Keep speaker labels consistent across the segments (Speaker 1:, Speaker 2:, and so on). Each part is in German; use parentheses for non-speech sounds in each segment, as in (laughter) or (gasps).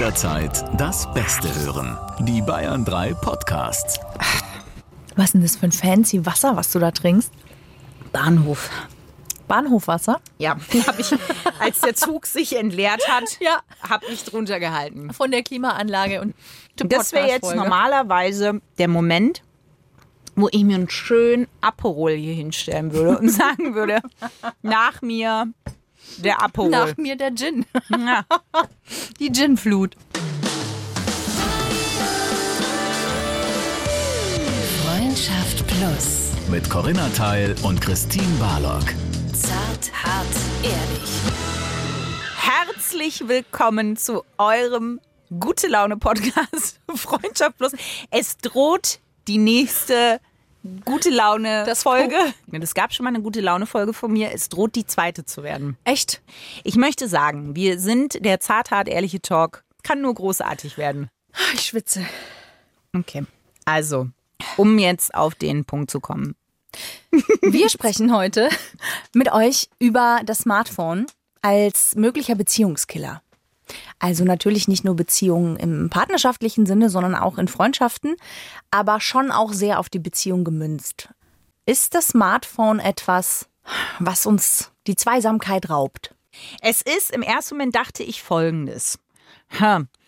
Speaker 1: Jederzeit das Beste hören. Die Bayern 3 Podcasts.
Speaker 2: Was ist denn das für ein fancy Wasser, was du da trinkst?
Speaker 3: Bahnhof.
Speaker 2: Bahnhofwasser?
Speaker 3: Ja, (laughs) habe ich, als der Zug sich entleert hat,
Speaker 2: Ja.
Speaker 3: habe ich drunter gehalten.
Speaker 2: Von der Klimaanlage und
Speaker 3: Das wäre jetzt normalerweise der Moment, wo ich mir einen schönen Aperol hier hinstellen würde und (laughs) sagen würde, nach mir der Aperol.
Speaker 2: Nach mir der Gin.
Speaker 3: Ja. (laughs)
Speaker 2: Die Ginflut.
Speaker 4: Freundschaft Plus.
Speaker 1: Mit Corinna Teil und Christine Barlock.
Speaker 4: Zart, hart, ehrlich.
Speaker 3: Herzlich willkommen zu eurem Gute Laune Podcast (laughs) Freundschaft Plus. Es droht die nächste Gute Laune
Speaker 2: Das
Speaker 3: Folge. Es gab schon mal eine Gute Laune Folge von mir. Es droht die zweite zu werden.
Speaker 2: Echt?
Speaker 3: Ich möchte sagen, wir sind der zart, hart, ehrliche Talk. Kann nur großartig werden.
Speaker 2: Ich schwitze.
Speaker 3: Okay. Also, um jetzt auf den Punkt zu kommen. (laughs)
Speaker 2: Wir sprechen heute mit euch über das Smartphone als möglicher Beziehungskiller. Also natürlich nicht nur Beziehungen im partnerschaftlichen Sinne, sondern auch in Freundschaften, aber schon auch sehr auf die Beziehung gemünzt. Ist das Smartphone etwas, was uns die Zweisamkeit raubt?
Speaker 3: Es ist, im ersten Moment dachte ich folgendes.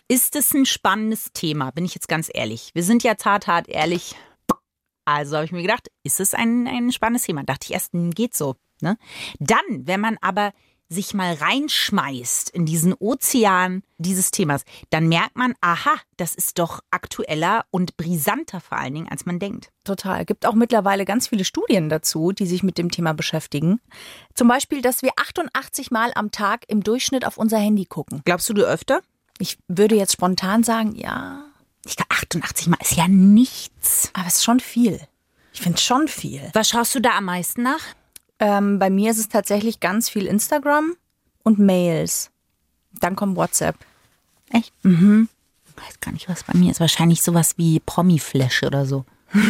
Speaker 3: Ist es ein spannendes Thema? Bin ich jetzt ganz ehrlich. Wir sind ja zart, hart, ehrlich. Also habe ich mir gedacht, ist es ein, ein spannendes Thema? Dachte ich erst, hm, geht so. Ne? Dann, wenn man aber sich mal reinschmeißt in diesen Ozean dieses Themas, dann merkt man, aha, das ist doch aktueller und brisanter vor allen Dingen, als man denkt.
Speaker 2: Total. Gibt auch mittlerweile ganz viele Studien dazu, die sich mit dem Thema beschäftigen. Zum Beispiel, dass wir 88 Mal am Tag im Durchschnitt auf unser Handy gucken.
Speaker 3: Glaubst du, du öfter?
Speaker 2: Ich würde jetzt spontan sagen, ja,
Speaker 3: Ich glaube, 88 Mal ist ja nichts.
Speaker 2: aber es ist schon viel. Ich finde es schon viel.
Speaker 3: Was schaust du da am meisten nach?
Speaker 2: Ähm, bei mir ist es tatsächlich ganz viel Instagram und Mails. Dann kommt WhatsApp.
Speaker 3: Echt? Mhm. Ich weiß gar nicht, was bei mir ist. Wahrscheinlich sowas wie Promi-Flash oder so. (laughs)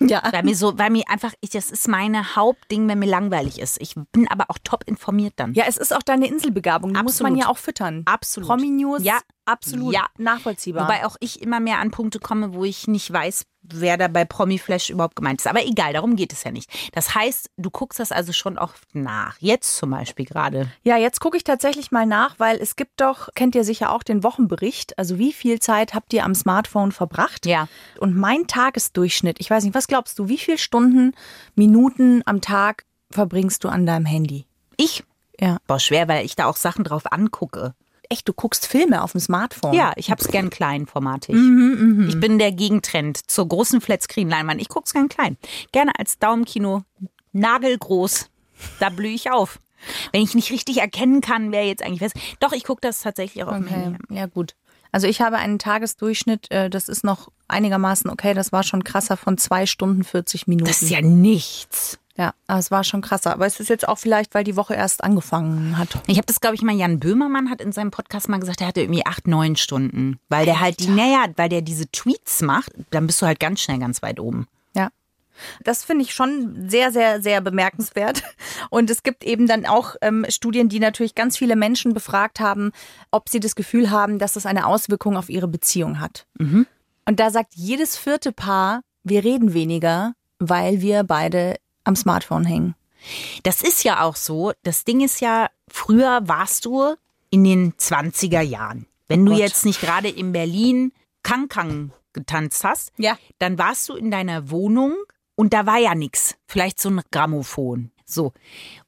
Speaker 2: Ja.
Speaker 3: Weil mir so, weil mir einfach, ich, das ist meine Hauptding, wenn mir langweilig ist. Ich bin aber auch top informiert dann.
Speaker 2: Ja, es ist auch deine Inselbegabung. Die muss man
Speaker 3: Absolut.
Speaker 2: ja auch füttern.
Speaker 3: Absolut.
Speaker 2: Promi-News,
Speaker 3: Ja.
Speaker 2: absolut
Speaker 3: Ja.
Speaker 2: nachvollziehbar.
Speaker 3: Wobei auch ich immer mehr an Punkte komme, wo ich nicht weiß, wer da bei Promi-Flash überhaupt gemeint ist. Aber egal, darum geht es ja nicht. Das heißt, du guckst das also schon oft nach. Jetzt zum Beispiel gerade.
Speaker 2: Ja, jetzt gucke ich tatsächlich mal nach, weil es gibt doch, kennt ihr sicher auch den Wochenbericht. Also wie viel Zeit habt ihr am Smartphone verbracht?
Speaker 3: Ja.
Speaker 2: Und mein Tagesdurchschnitt, ich weiß nicht, was glaubst du, wie viele Stunden, Minuten am Tag verbringst du an deinem Handy?
Speaker 3: Ich?
Speaker 2: Ja.
Speaker 3: Boah, schwer, weil ich da auch Sachen drauf angucke.
Speaker 2: Echt, du guckst Filme auf dem Smartphone?
Speaker 3: Ja, ich hab's gern kleinformatig.
Speaker 2: Mhm,
Speaker 3: Ich bin der Gegentrend zur großen Flatscreen-Leinwand. Ich guck's gern klein. Gerne als Daumenkino, nagelgroß. Da blühe ich auf. Wenn ich nicht richtig erkennen kann, wer jetzt eigentlich was. Doch, ich gucke das tatsächlich auch auf dem
Speaker 2: Okay,
Speaker 3: Handy.
Speaker 2: ja gut. Also ich habe einen Tagesdurchschnitt, äh, das ist noch einigermaßen okay, das war schon krasser von zwei Stunden 40 Minuten.
Speaker 3: Das ist ja nichts.
Speaker 2: Ja, es war schon krasser. Aber es ist jetzt auch vielleicht, weil die Woche erst angefangen hat.
Speaker 3: Ich habe das, glaube ich, mal, Jan Böhmermann hat in seinem Podcast mal gesagt, er hatte irgendwie acht, neun Stunden. Weil der halt die, naja, weil der diese Tweets macht, dann bist du halt ganz schnell ganz weit oben.
Speaker 2: Ja. Das finde ich schon sehr, sehr, sehr bemerkenswert. Und es gibt eben dann auch ähm, Studien, die natürlich ganz viele Menschen befragt haben, ob sie das Gefühl haben, dass das eine Auswirkung auf ihre Beziehung hat. Und da sagt jedes vierte Paar, wir reden weniger, weil wir beide am Smartphone hängen.
Speaker 3: Das ist ja auch so. Das Ding ist ja, früher warst du in den 20er Jahren. Wenn du
Speaker 2: Gott.
Speaker 3: jetzt nicht gerade in Berlin Kang-Kang getanzt hast,
Speaker 2: Ja.
Speaker 3: dann warst du in deiner Wohnung und da war ja nix. Vielleicht so ein Grammophon. So,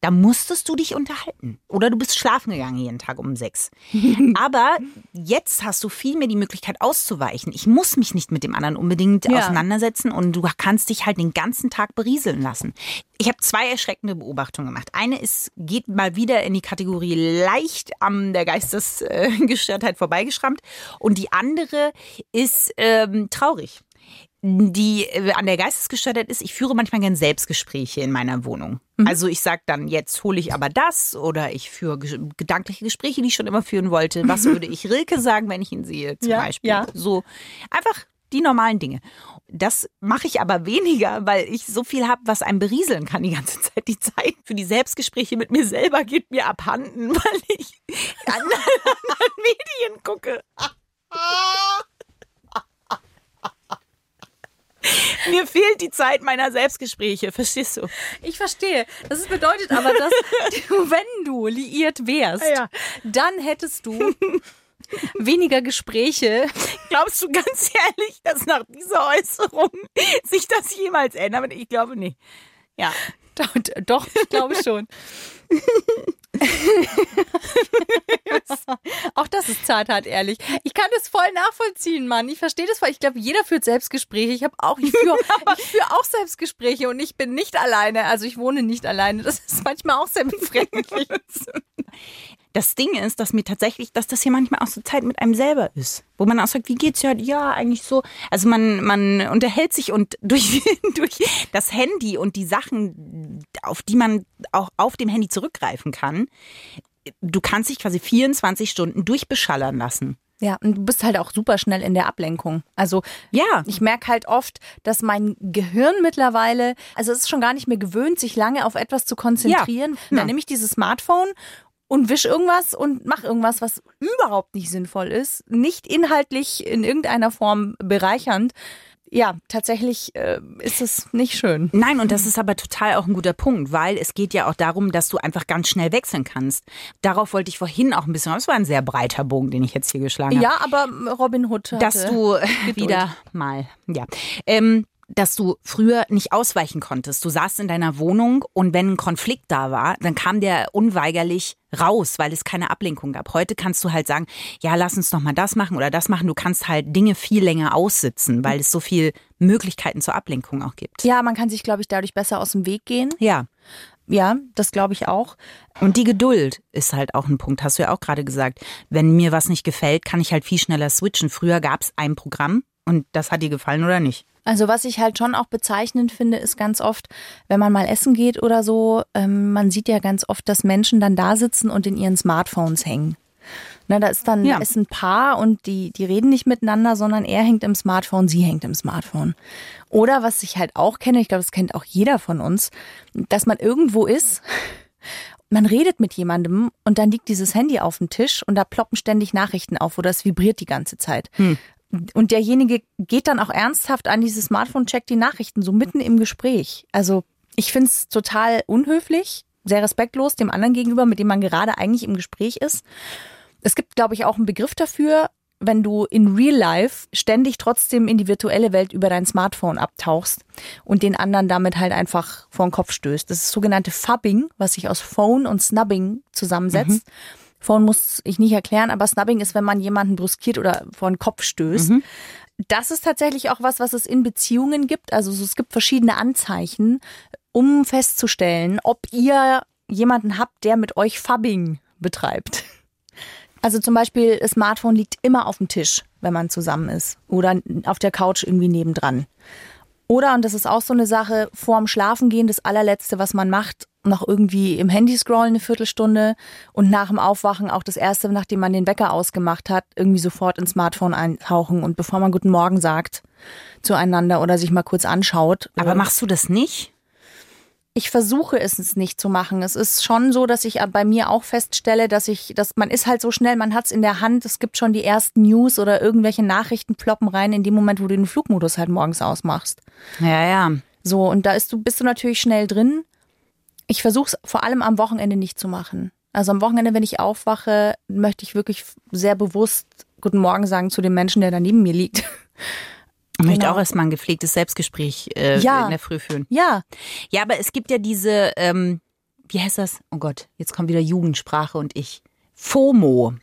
Speaker 3: da musstest du dich unterhalten. Oder du bist schlafen gegangen jeden Tag um sechs. (laughs) Aber jetzt hast du viel mehr die Möglichkeit auszuweichen. Ich muss mich nicht mit dem anderen unbedingt
Speaker 2: Ja.
Speaker 3: auseinandersetzen und du kannst dich halt den ganzen Tag berieseln lassen. Ich habe zwei erschreckende Beobachtungen gemacht. Eine ist, geht mal wieder in die Kategorie leicht an der Geistesgestörtheit vorbeigeschrammt. Und die andere ist ähm, traurig die äh, an der Geistesgestörtheit ist, ich führe manchmal gern Selbstgespräche in meiner Wohnung. Also ich sage dann, jetzt hole ich aber das oder ich führe ge gedankliche Gespräche, die ich schon immer führen wollte. Was (laughs) würde ich Rilke sagen, wenn ich ihn sehe, zum
Speaker 2: Ja,
Speaker 3: Beispiel?
Speaker 2: ja.
Speaker 3: So einfach die normalen Dinge. Das mache ich aber weniger, weil ich so viel habe, was einem berieseln kann die ganze Zeit. Die Zeit für die Selbstgespräche mit mir selber geht mir abhanden, (laughs) weil ich an anderen (laughs) Medien gucke. (laughs) Mir fehlt die Zeit meiner Selbstgespräche, verstehst du?
Speaker 2: Ich verstehe. Das bedeutet aber, dass (laughs) wenn du liiert wärst,
Speaker 3: Ja.
Speaker 2: dann hättest du weniger Gespräche.
Speaker 3: Glaubst du ganz ehrlich, dass nach dieser Äußerung sich das jemals ändert? Ich glaube nicht. Ja.
Speaker 2: Doch ich glaube schon. (laughs) Das ist zarthart ehrlich. Ich kann das voll nachvollziehen, Mann. Ich verstehe das voll. Ich glaube, jeder führt Selbstgespräche. Ich habe auch, ich führe (laughs) ich führe auch Selbstgespräche und ich bin nicht alleine. Also ich wohne nicht alleine. Das ist manchmal auch sehr befremdlich.
Speaker 3: Das Ding ist, dass mir tatsächlich, dass das hier manchmal auch so Zeit mit einem selber ist. Wo man auch sagt, wie geht's heute? Ja, eigentlich so. Also man, man unterhält sich und (laughs) durch, durch das Handy und die Sachen, auf die man auch auf dem Handy zurückgreifen kann, du kannst dich quasi 24 Stunden durchbeschallern lassen.
Speaker 2: Ja, und du bist halt auch super schnell in der Ablenkung. Also
Speaker 3: Ja.
Speaker 2: ich merke halt oft, dass mein Gehirn mittlerweile, also es ist schon gar nicht mehr gewöhnt, sich lange auf etwas zu konzentrieren.
Speaker 3: Ja.
Speaker 2: Dann nehme ich dieses Smartphone und wisch irgendwas und mach irgendwas, was überhaupt nicht sinnvoll ist, nicht inhaltlich in irgendeiner Form bereichernd. Ja, tatsächlich äh, ist es nicht schön.
Speaker 3: Nein, und das ist aber total auch ein guter Punkt, weil es geht ja auch darum, dass du einfach ganz schnell wechseln kannst. Darauf wollte ich vorhin auch ein bisschen, das war ein sehr breiter Bogen, den ich jetzt hier geschlagen habe.
Speaker 2: Ja, aber Robin Hood
Speaker 3: dass du wieder mal, ja, ähm, dass du früher nicht ausweichen konntest. Du saßt in deiner Wohnung und wenn ein Konflikt da war, dann kam der unweigerlich raus, weil es keine Ablenkung gab. Heute kannst du halt sagen, ja, lass uns noch mal das machen oder das machen. Du kannst halt Dinge viel länger aussitzen, weil es so viel Möglichkeiten zur Ablenkung auch gibt.
Speaker 2: Ja, man kann sich, glaube ich, dadurch besser aus dem Weg gehen.
Speaker 3: Ja.
Speaker 2: Ja, das glaube ich auch.
Speaker 3: Und die Geduld ist halt auch ein Punkt, hast du ja auch gerade gesagt. Wenn mir was nicht gefällt, kann ich halt viel schneller switchen. Früher gab es ein Programm und das hat dir gefallen oder nicht.
Speaker 2: Also was ich halt schon auch bezeichnend finde, ist ganz oft, wenn man mal essen geht oder so, ähm, man sieht ja ganz oft, dass Menschen dann da sitzen und in ihren Smartphones hängen. Na, da ist dann
Speaker 3: Ja.
Speaker 2: ist ein Paar und die, die reden nicht miteinander, sondern er hängt im Smartphone, sie hängt im Smartphone. Oder was ich halt auch kenne, ich glaube, das kennt auch jeder von uns, dass man irgendwo ist, (laughs) man redet mit jemandem und dann liegt dieses Handy auf dem Tisch und da ploppen ständig Nachrichten auf oder es vibriert die ganze Zeit. Und derjenige geht dann auch ernsthaft an dieses Smartphone, checkt die Nachrichten so mitten im Gespräch. Also ich finde es total unhöflich, sehr respektlos dem anderen gegenüber, mit dem man gerade eigentlich im Gespräch ist. Es gibt, glaube ich, auch einen Begriff dafür, wenn du in Real Life ständig trotzdem in die virtuelle Welt über dein Smartphone abtauchst und den anderen damit halt einfach vor den Kopf stößt. Das ist sogenannte Fubbing, was sich aus Phone und Snubbing zusammensetzt. Phone muss ich nicht erklären, aber Snubbing ist, wenn man jemanden brüskiert oder vor den Kopf stößt. Das ist tatsächlich auch was, was es in Beziehungen gibt. Also so, es gibt verschiedene Anzeichen, um festzustellen, ob ihr jemanden habt, der mit euch Fubbing betreibt. Also zum Beispiel, das Smartphone liegt immer auf dem Tisch, wenn man zusammen ist. Oder auf der Couch irgendwie nebendran. Oder, und das ist auch so eine Sache, vorm Schlafengehen, das allerletzte, was man macht, noch irgendwie im Handy scrollen eine Viertelstunde und nach dem Aufwachen auch das erste, nachdem man den Wecker ausgemacht hat, irgendwie sofort ins Smartphone eintauchen und bevor man Guten Morgen sagt zueinander oder sich mal kurz anschaut.
Speaker 3: Aber machst du das nicht?
Speaker 2: Ich versuche es nicht zu machen. Es ist schon so, dass ich bei mir auch feststelle, dass ich, dass man ist halt so schnell, man hat es in der Hand, es gibt schon die ersten News oder irgendwelche Nachrichten ploppen rein in dem Moment, wo du den Flugmodus halt morgens ausmachst.
Speaker 3: Ja, ja.
Speaker 2: So, und da ist du, bist du natürlich schnell drin. Ich versuche es vor allem am Wochenende nicht zu machen. Also am Wochenende, wenn ich aufwache, möchte ich wirklich sehr bewusst Guten Morgen sagen zu dem Menschen, der da neben mir liegt.
Speaker 3: Ich möchte
Speaker 2: Genau.
Speaker 3: auch erstmal ein gepflegtes Selbstgespräch äh,
Speaker 2: Ja.
Speaker 3: in der Früh führen.
Speaker 2: Ja,
Speaker 3: Ja, aber es gibt ja diese, ähm, wie heißt das? Oh Gott, jetzt kommt wieder Jugendsprache und ich. FOMO.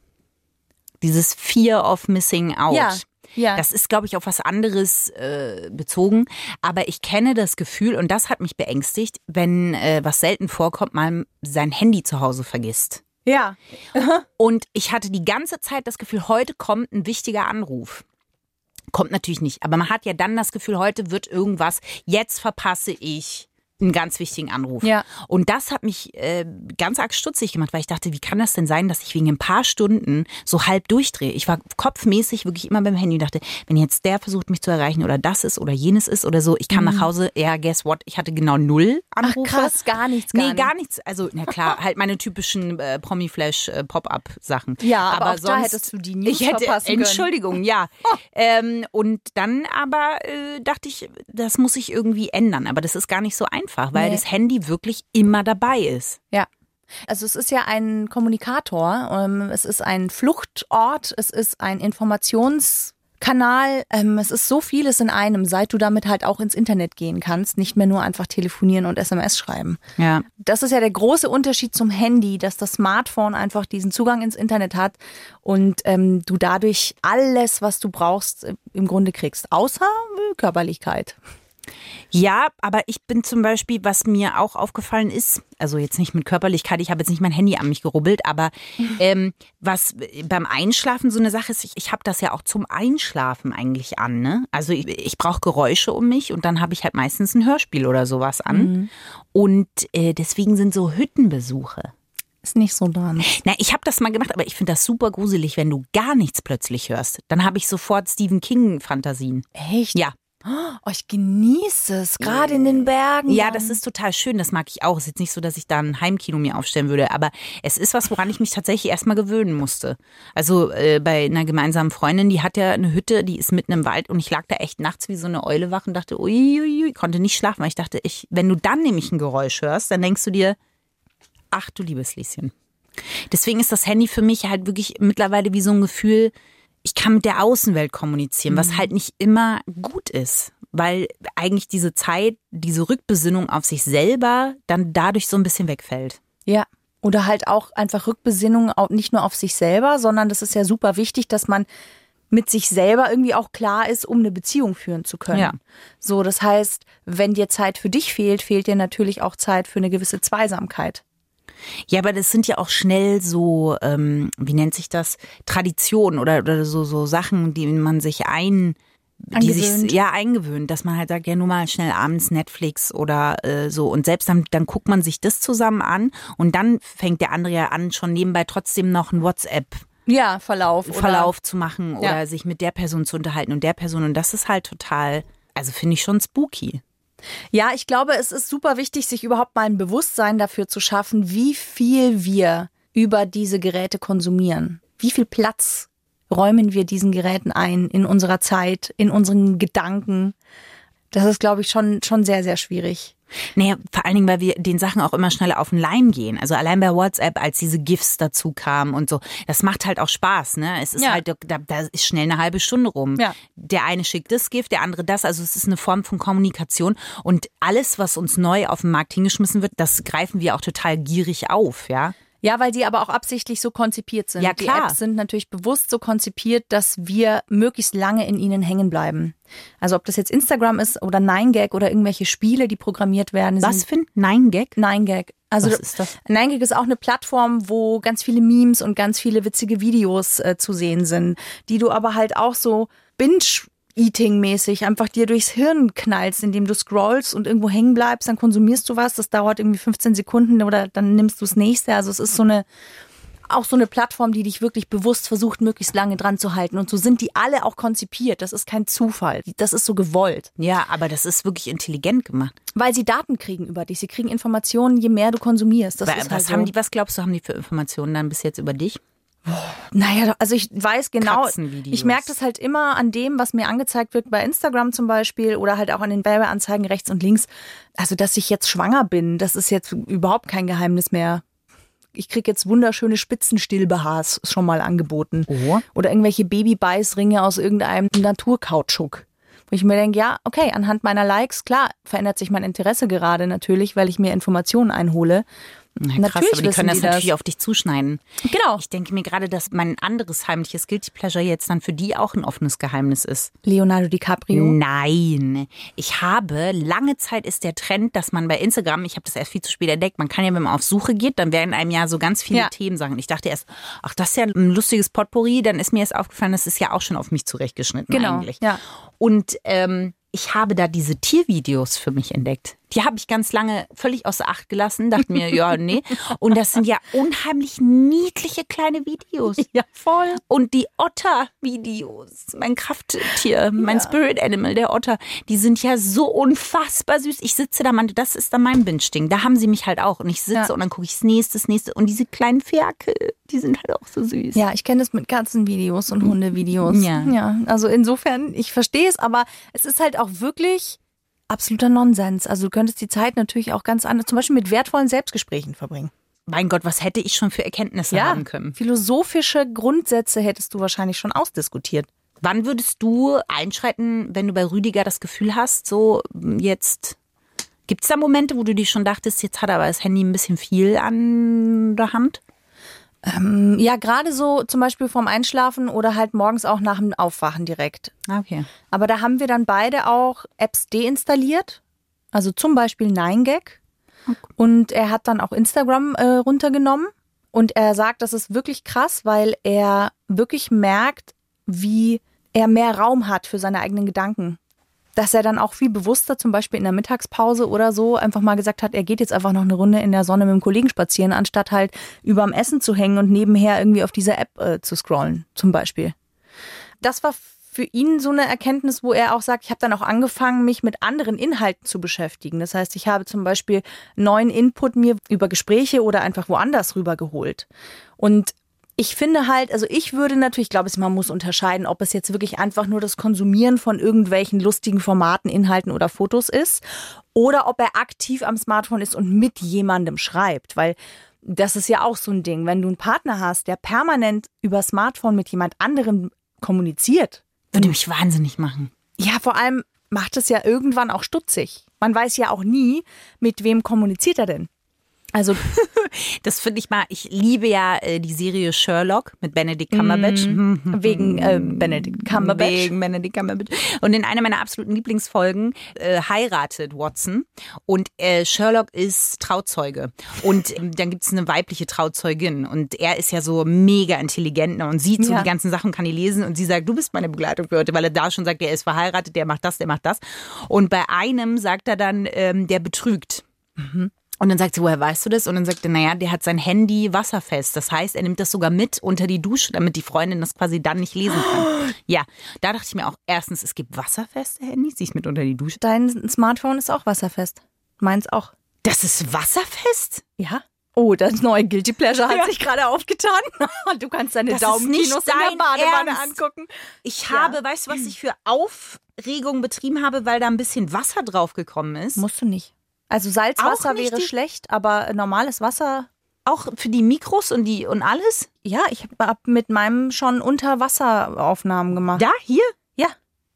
Speaker 3: Dieses Fear of Missing Out.
Speaker 2: Ja, ja.
Speaker 3: Das ist, glaube ich, auf was anderes äh, bezogen. Aber ich kenne das Gefühl, und das hat mich beängstigt, wenn, äh, was selten vorkommt, man sein Handy zu Hause vergisst.
Speaker 2: ja.
Speaker 3: Und ich hatte die ganze Zeit das Gefühl, heute kommt ein wichtiger Anruf. Kommt natürlich nicht, aber man hat ja dann das Gefühl, heute wird irgendwas, jetzt verpasse ich einen ganz wichtigen Anruf.
Speaker 2: Ja.
Speaker 3: Und das hat mich äh, ganz arg stutzig gemacht, weil ich dachte, wie kann das denn sein, dass ich wegen ein paar Stunden so halb durchdrehe? Ich war kopfmäßig wirklich immer beim Handy und dachte, wenn jetzt der versucht, mich zu erreichen oder das ist oder jenes ist oder so, ich kam nach Hause, ja, guess what, ich hatte genau null
Speaker 2: Ach
Speaker 3: Anrufe.
Speaker 2: krass, gar nichts, gar
Speaker 3: nee, gar nichts. Also, na klar, (laughs) halt meine typischen äh, Promi-Flash-Pop-Up-Sachen.
Speaker 2: Ja, aber auch da hättest du die News
Speaker 3: ich hätte,
Speaker 2: verpassen können.
Speaker 3: Entschuldigung, ja. (laughs) Ähm, und dann aber äh, dachte ich, das muss ich irgendwie ändern. Aber das ist gar nicht so einfach, weil
Speaker 2: Nee.
Speaker 3: das Handy wirklich immer dabei ist.
Speaker 2: Ja. Also es ist ja ein Kommunikator, ähm, es ist ein Fluchtort, es ist ein Informationskanal, ähm, es ist so vieles in einem, seit du damit halt auch ins Internet gehen kannst, nicht mehr nur einfach telefonieren und SMS schreiben.
Speaker 3: Ja.
Speaker 2: Das ist ja der große Unterschied zum Handy, dass das Smartphone einfach diesen Zugang ins Internet hat und ähm, du dadurch alles, was du brauchst, im Grunde kriegst, außer Körperlichkeit.
Speaker 3: Ja, aber ich bin zum Beispiel, was mir auch aufgefallen ist, also jetzt nicht mit Körperlichkeit, ich habe jetzt nicht mein Handy an mich gerubbelt, aber (laughs) ähm, was beim Einschlafen so eine Sache ist, ich, ich habe das ja auch zum Einschlafen eigentlich an. Ne? Also ich, ich brauche Geräusche um mich und dann habe ich halt meistens ein Hörspiel oder sowas an. Und äh, deswegen sind so Hüttenbesuche.
Speaker 2: Ist nicht so dran.
Speaker 3: Na, ich habe das mal gemacht, aber ich finde das super gruselig, wenn du gar nichts plötzlich hörst. Dann habe ich sofort Stephen King-Fantasien.
Speaker 2: Echt?
Speaker 3: Ja.
Speaker 2: Oh, ich genieße es, gerade in den Bergen.
Speaker 3: Ja, das ist total schön, das mag ich auch. Es ist jetzt nicht so, dass ich da ein Heimkino mir aufstellen würde, aber es ist was, woran ich mich tatsächlich erstmal gewöhnen musste. Also äh, bei einer gemeinsamen Freundin, die hat ja eine Hütte, die ist mitten im Wald und ich lag da echt nachts wie so eine Eule wach und dachte, uiuiui, konnte nicht schlafen, weil ich dachte, ich, wenn du dann nämlich ein Geräusch hörst, dann denkst du dir, ach du liebes Lieschen. Deswegen ist das Handy für mich halt wirklich mittlerweile wie so ein Gefühl, ich kann mit der Außenwelt kommunizieren, was halt nicht immer gut ist, weil eigentlich diese Zeit, diese Rückbesinnung auf sich selber dann dadurch so ein bisschen wegfällt.
Speaker 2: Ja. Oder halt auch einfach Rückbesinnung nicht nur auf sich selber, sondern das ist ja super wichtig, dass man mit sich selber irgendwie auch klar ist, um eine Beziehung führen zu können.
Speaker 3: Ja.
Speaker 2: So, das heißt, wenn dir Zeit für dich fehlt, fehlt dir natürlich auch Zeit für eine gewisse Zweisamkeit.
Speaker 3: Ja, aber das sind ja auch schnell so, ähm, wie nennt sich das, Traditionen oder, oder so, so Sachen, die man sich ein, die
Speaker 2: Angewöhnt.
Speaker 3: sich ja eingewöhnt, dass man halt sagt, ja nur mal schnell abends Netflix oder äh, so und selbst dann, dann guckt man sich das zusammen an und dann fängt der andere ja an, schon nebenbei trotzdem noch ein WhatsApp
Speaker 2: Ja, Verlauf. oder-
Speaker 3: Verlauf zu machen
Speaker 2: Ja.
Speaker 3: oder sich mit der Person zu unterhalten und der Person und das ist halt total, also finde ich schon spooky.
Speaker 2: Ja, ich glaube, es ist super wichtig, sich überhaupt mal ein Bewusstsein dafür zu schaffen, wie viel wir über diese Geräte konsumieren. Wie viel Platz räumen wir diesen Geräten ein in unserer Zeit, in unseren Gedanken. Das ist, glaube ich, schon, schon sehr, sehr schwierig.
Speaker 3: Naja, vor allen Dingen, weil wir den Sachen auch immer schneller auf den Leim gehen. Also allein bei WhatsApp, als diese GIFs dazu kamen und so, das macht halt auch Spaß, ne? Es ist
Speaker 2: Ja.
Speaker 3: halt, da, da ist schnell eine halbe Stunde rum.
Speaker 2: Ja.
Speaker 3: Der eine schickt das GIF, der andere das. Also es ist eine Form von Kommunikation. Und alles, was uns neu auf den Markt hingeschmissen wird, das greifen wir auch total gierig auf, ja?
Speaker 2: Ja, weil die aber auch absichtlich so konzipiert sind.
Speaker 3: Ja,
Speaker 2: Die
Speaker 3: klar.
Speaker 2: Apps sind natürlich bewusst so konzipiert, dass wir möglichst lange in ihnen hängen bleiben. Also ob das jetzt Instagram ist oder 9gag oder irgendwelche Spiele, die programmiert werden.
Speaker 3: Was für ein Nein-Gag?
Speaker 2: 9gag. Also
Speaker 3: Was ist das?
Speaker 2: 9gag ist auch eine Plattform, wo ganz viele Memes und ganz viele witzige Videos äh, zu sehen sind, die du aber halt auch so binge Eating-mäßig einfach dir durchs Hirn knallst, indem du scrollst und irgendwo hängen bleibst, dann konsumierst du was, das dauert irgendwie 15 Sekunden oder dann nimmst du das nächste. Also es ist so eine, auch so eine Plattform, die dich wirklich bewusst versucht, möglichst lange dran zu halten. Und so sind die alle auch konzipiert. Das ist kein Zufall. Das ist so gewollt.
Speaker 3: Ja, aber das ist wirklich intelligent gemacht.
Speaker 2: Weil sie Daten kriegen über dich. Sie kriegen Informationen, je mehr du konsumierst. Das
Speaker 3: Wa-
Speaker 2: ist
Speaker 3: was
Speaker 2: halt
Speaker 3: haben
Speaker 2: so.
Speaker 3: die, was glaubst du, haben die für Informationen dann bis jetzt über dich?
Speaker 2: Naja, also ich weiß genau, ich merke das halt immer an dem, was mir angezeigt wird bei Instagram zum Beispiel oder halt auch an den Werbeanzeigen rechts und links. Also, dass ich jetzt schwanger bin, das ist jetzt überhaupt kein Geheimnis mehr. Ich krieg jetzt wunderschöne Spitzenstillbehaars schon mal angeboten.
Speaker 3: Oh.
Speaker 2: Oder irgendwelche Babybeißringe aus irgendeinem Naturkautschuk. Wo ich mir denke, ja, okay, anhand meiner Likes, klar, verändert sich mein Interesse gerade natürlich, weil ich mir Informationen einhole.
Speaker 3: Na, krass,
Speaker 2: Natürlich
Speaker 3: aber die können das
Speaker 2: die das.
Speaker 3: natürlich auf dich zuschneiden.
Speaker 2: Genau.
Speaker 3: Ich denke mir gerade, dass mein anderes heimliches Guilty Pleasure jetzt dann für die auch ein offenes Geheimnis ist.
Speaker 2: Leonardo DiCaprio.
Speaker 3: Nein. Ich habe, lange Zeit ist der Trend, dass man bei Instagram, ich habe das erst viel zu spät entdeckt, man kann ja, wenn man auf Suche geht, dann werden einem ja so ganz viele
Speaker 2: Ja.
Speaker 3: Themen sagen. Ich dachte erst, ach, das ist ja ein lustiges Potpourri, dann ist mir erst aufgefallen, das ist ja auch schon auf mich zurechtgeschnitten
Speaker 2: Genau,
Speaker 3: eigentlich.
Speaker 2: ja.
Speaker 3: Und ähm, ich habe da diese Tiervideos für mich entdeckt. Die habe ich ganz lange völlig außer Acht gelassen, dachte mir, ja, nee. Und das sind ja unheimlich niedliche kleine Videos.
Speaker 2: Ja, voll.
Speaker 3: Und die Otter-Videos, mein Krafttier, mein Spirit Animal, der Otter, die sind ja so unfassbar süß. Ich sitze da, man, das ist dann mein Binge-Ding. Da haben sie mich halt auch. Und ich sitze
Speaker 2: Ja.
Speaker 3: und dann gucke ich das nächste, das nächste. Und diese kleinen Ferkel, die sind halt auch so süß.
Speaker 2: Ja, ich kenne das mit Katzenvideos und Hundevideos.
Speaker 3: Ja.
Speaker 2: ja. Also insofern, ich verstehe es, aber es ist halt auch wirklich absoluter Nonsens. Also du könntest die Zeit natürlich auch ganz anders, zum Beispiel mit wertvollen Selbstgesprächen verbringen.
Speaker 3: Mein Gott, was hätte ich schon für Erkenntnisse haben können?
Speaker 2: philosophische Grundsätze hättest du wahrscheinlich schon ausdiskutiert.
Speaker 3: Wann würdest du einschreiten, wenn du bei Rüdiger das Gefühl hast, so jetzt gibt es da Momente, wo du dir schon dachtest, jetzt hat er aber das Handy ein bisschen viel an der Hand?
Speaker 2: Ja, gerade so zum Beispiel vorm Einschlafen oder halt morgens auch nach dem Aufwachen direkt.
Speaker 3: Ah, Okay.
Speaker 2: Aber da haben wir dann beide auch Apps deinstalliert. Also zum Beispiel 9gag. Und er hat dann auch Instagram äh, runtergenommen. Und er sagt, das ist wirklich krass, weil er wirklich merkt, wie er mehr Raum hat für seine eigenen Gedanken. Dass er dann auch viel bewusster, zum Beispiel in der Mittagspause oder so, einfach mal gesagt hat, er geht jetzt einfach noch eine Runde in der Sonne mit dem Kollegen spazieren, anstatt halt überm Essen zu hängen und nebenher irgendwie auf dieser App äh, zu scrollen, zum Beispiel das war für ihn so eine Erkenntnis, wo er auch sagt, ich habe dann auch angefangen, mich mit anderen Inhalten zu beschäftigen. Das heißt, ich habe zum Beispiel neuen Input mir über Gespräche oder einfach woanders rübergeholt. Und ich finde halt, also ich würde natürlich, ich glaube, es- man muss unterscheiden, ob es jetzt wirklich einfach nur das Konsumieren von irgendwelchen lustigen Formaten, Inhalten oder Fotos ist oder ob er aktiv am Smartphone ist und mit jemandem schreibt, weil das ist ja auch so ein Ding, wenn du einen Partner hast, der permanent über Smartphone mit jemand anderem kommuniziert.
Speaker 3: Würde mich wahnsinnig machen.
Speaker 2: Ja, vor allem macht es ja irgendwann auch stutzig. Man weiß ja auch nie, mit wem kommuniziert er denn. Also (laughs)
Speaker 3: Das finde ich mal, ich liebe ja äh, die Serie Sherlock mit Benedict Cumberbatch. Mhm.
Speaker 2: wegen äh, Benedict Cumberbatch.
Speaker 3: Wegen Benedict Cumberbatch. Und in einer meiner absoluten Lieblingsfolgen äh, heiratet Watson und äh, Sherlock ist Trauzeuge. Und ähm, dann gibt es eine weibliche Trauzeugin und er ist ja so mega intelligent ne, und sieht so
Speaker 2: Ja.
Speaker 3: die ganzen Sachen, kann die lesen und sie sagt, du bist meine Begleitung für heute, weil er da schon sagt, er ist verheiratet, der macht das, der macht das. Und bei einem sagt er dann, ähm, der betrügt. Und dann sagt sie, woher weißt du das? Und dann sagt er, naja, der hat sein Handy wasserfest. Das heißt, er nimmt das sogar mit unter die Dusche, damit die Freundin das quasi dann nicht lesen kann. (gasps) Ja, da dachte ich mir auch, erstens, es gibt wasserfeste Handys, die ich mit unter die Dusche.
Speaker 2: Dein Smartphone ist auch wasserfest. Meins auch.
Speaker 3: Das ist wasserfest?
Speaker 2: Ja. Oh, das neue Guilty Pleasure hat
Speaker 3: Ja.
Speaker 2: sich gerade aufgetan. (laughs) Du kannst deine
Speaker 3: Das
Speaker 2: Daumenkinos
Speaker 3: nicht
Speaker 2: in der
Speaker 3: dein
Speaker 2: Badewanne
Speaker 3: Ernst.
Speaker 2: angucken.
Speaker 3: Ich habe, weißt du, was ich für Aufregung betrieben habe, weil da ein bisschen Wasser draufgekommen ist?
Speaker 2: Musst du nicht. Also Salzwasser wäre schlecht, aber normales Wasser.
Speaker 3: Auch für die Mikros und die und alles?
Speaker 2: Ja, ich habe mit meinem schon Unterwasseraufnahmen gemacht.
Speaker 3: Da, hier?
Speaker 2: Ja.